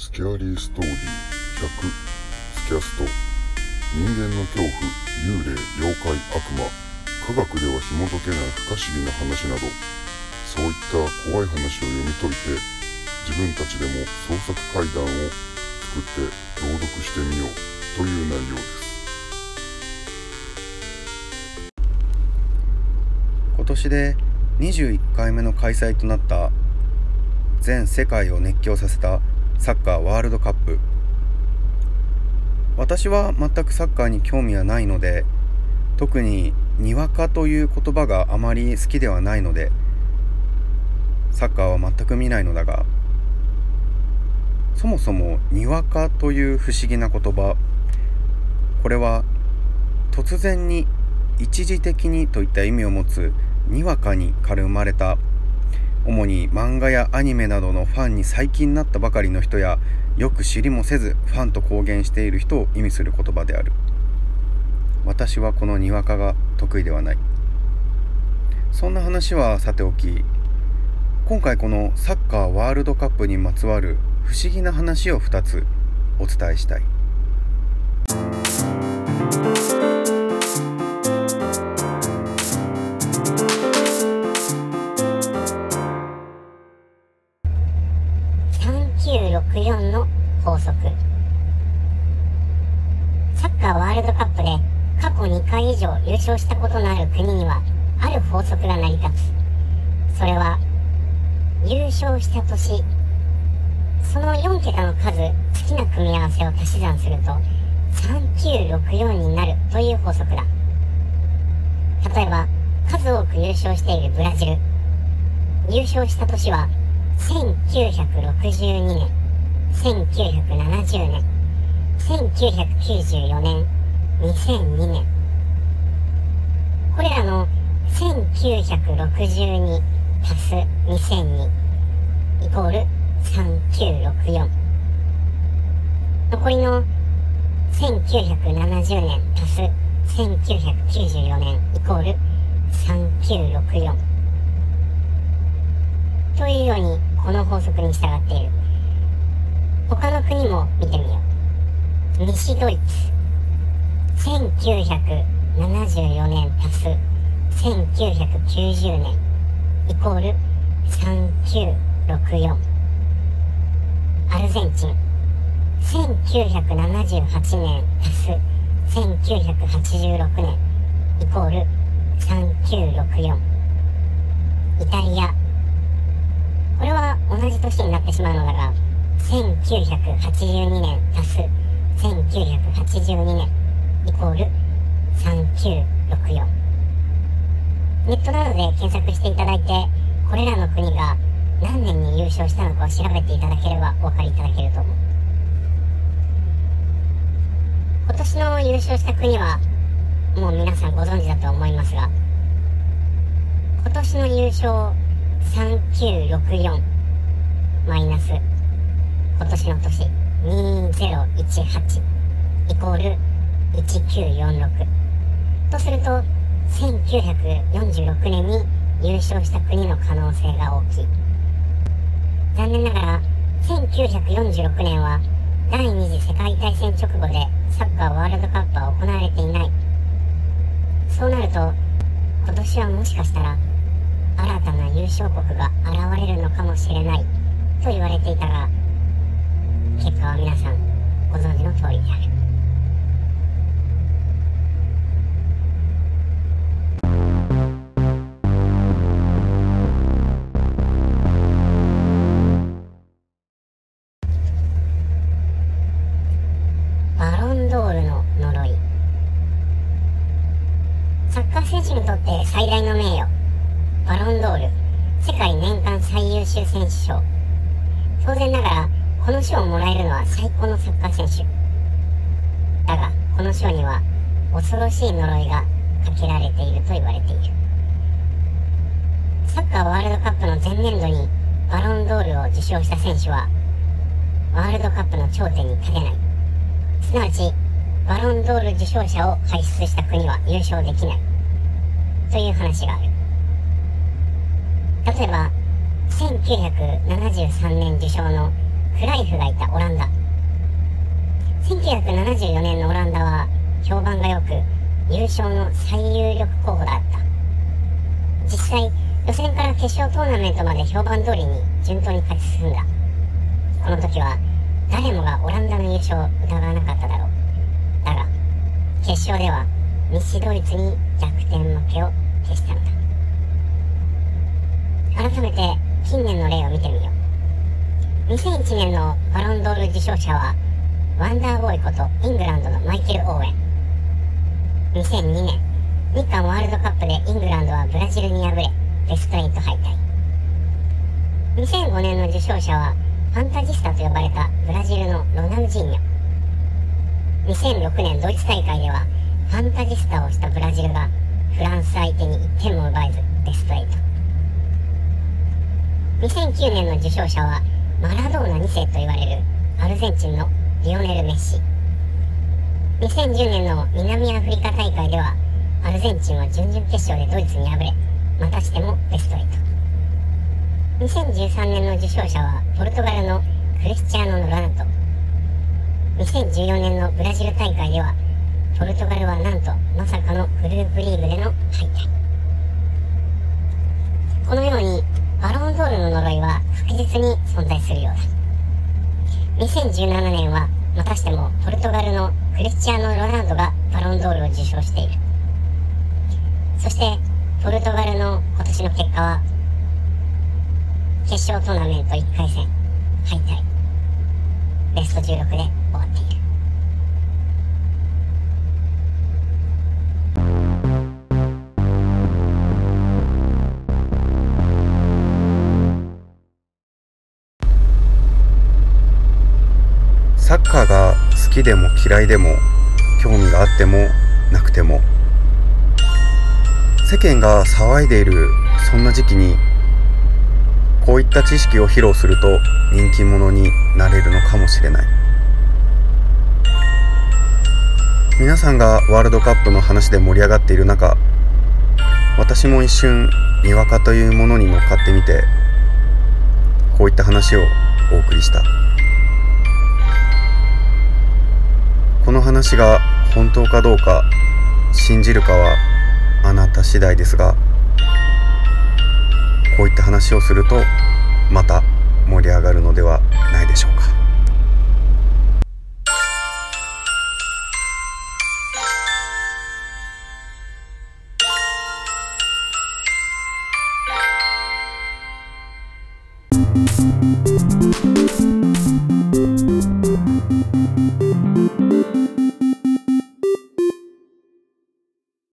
スキャーリーストーリー100スキャスト人間の恐怖幽霊妖怪悪魔科学では紐解けない不可思議な話などそういった怖い話を読み解いて自分たちでも創作怪談を作って朗読してみようという内容です。今年で21回目の開催となった全世界を熱狂させたサッカーワールドカップ。私は全くサッカーに興味はないので特ににわかという言葉があまり好きではないのでサッカーは全く見ないのだがそもそもにわかという不思議な言葉これは突然に一時的にといった意味を持つにわかにから生まれた主に漫画やアニメなどのファンに最近なったばかりの人やよく知りもせずファンと公言している人を意味する言葉である。私はこのにわかが得意ではない。そんな話はさておき今回このサッカーワールドカップにまつわる不思議な話を2つお伝えしたい。サッカーワールドカップで過去2回以上優勝したことのある国にはある法則が成り立つ。それは優勝した年その4桁の数好きな組み合わせを足し算すると3964になるという法則だ。例えば数多く優勝しているブラジル。優勝した年は1962年。1970年。1994年2002年。これらの1962足す2002イコール3964残りの1970年足す1994年イコール3964というようにこの法則に従っている。他の国も見てみよう。西ドイツ1974年足す。1990年イコール3964アルゼンチン。1978年足す。1986年イコール3964イタリア。これは同じ年になってしまうのだが1982年足す。1982年イコール3964ネットなどで検索していただいてこれらの国が何年に優勝したのかを調べていただければお分かりいただけると思う。今年の優勝した国はもう皆さんご存知だと思いますが今年の優勝3964マイナス今年の年2018イコール1946とすると1946年に優勝した国の可能性が大きい。残念ながら1946年は第二次世界大戦直後でサッカーワールドカップは行われていない。そうなると今年はもしかしたら新たな優勝国が現れるのかもしれないと言われていたが結果は皆さんご存知の通りである。とって最大の名誉バロンドール世界年間最優秀選手賞。当然ながらこの賞をもらえるのは最高のサッカー選手。だがこの賞には恐ろしい呪いがかけられていると言われている。サッカーワールドカップの前年度にバロンドールを受賞した選手はワールドカップの頂点に立てない。すなわちバロンドール受賞者を輩出した国は優勝できない。という話がある。例えば1973年受賞のクライフがいたオランダ。1974年のオランダは評判が良く優勝の最有力候補だった。実際予選から決勝トーナメントまで評判通りに順当に勝ち進んだ。この時は誰もがオランダの優勝を疑わなかっただろう。だが決勝では西ドイツに逆転負けを消したのだ。改めて近年の例を見てみよう。2001年のバロンドール受賞者はワンダーボーイことイングランドのマイケル・オーウェン。2002年日韓ワールドカップでイングランドはブラジルに敗れベスト8敗退。2005年の受賞者はファンタジスタと呼ばれたブラジルのロナウジーニョ。2006年ドイツ大会ではジスタをしたブラジルがフランス相手に1点も奪えずベスト8 2009年の受賞者はマラドーナ2世と言われるアルゼンチンのリオネル・メッシ。2010年の南アフリカ大会ではアルゼンチンは準々決勝でドイツに敗れまたしてもベスト8 2013年の受賞者はポルトガルのクリスチアーノ・ロナウド。2014年のブラジル大会ではポルトガルはなんとまさかのグループリーグでの敗退。このようにバロンドールの呪いは確実に存在するようだ。2017年はまたしてもポルトガルのクリスチアーノ・ロナウドがバロンドールを受賞している。そしてポルトガルの今年の結果は決勝トーナメント1回戦敗退。ベスト16で終わっている。が好きでも嫌いでも興味があってもなくても世間が騒いでいるそんな時期にこういった知識を披露すると人気者になれるのかもしれない。皆さんがワールドカップの話で盛り上がっている中私も一瞬にわかというものに乗っかってみてこういった話をお送りした。この話が本当かどうか信じるかはあなた次第ですがこういった話をするとまた盛り上がるのではないでしょうか。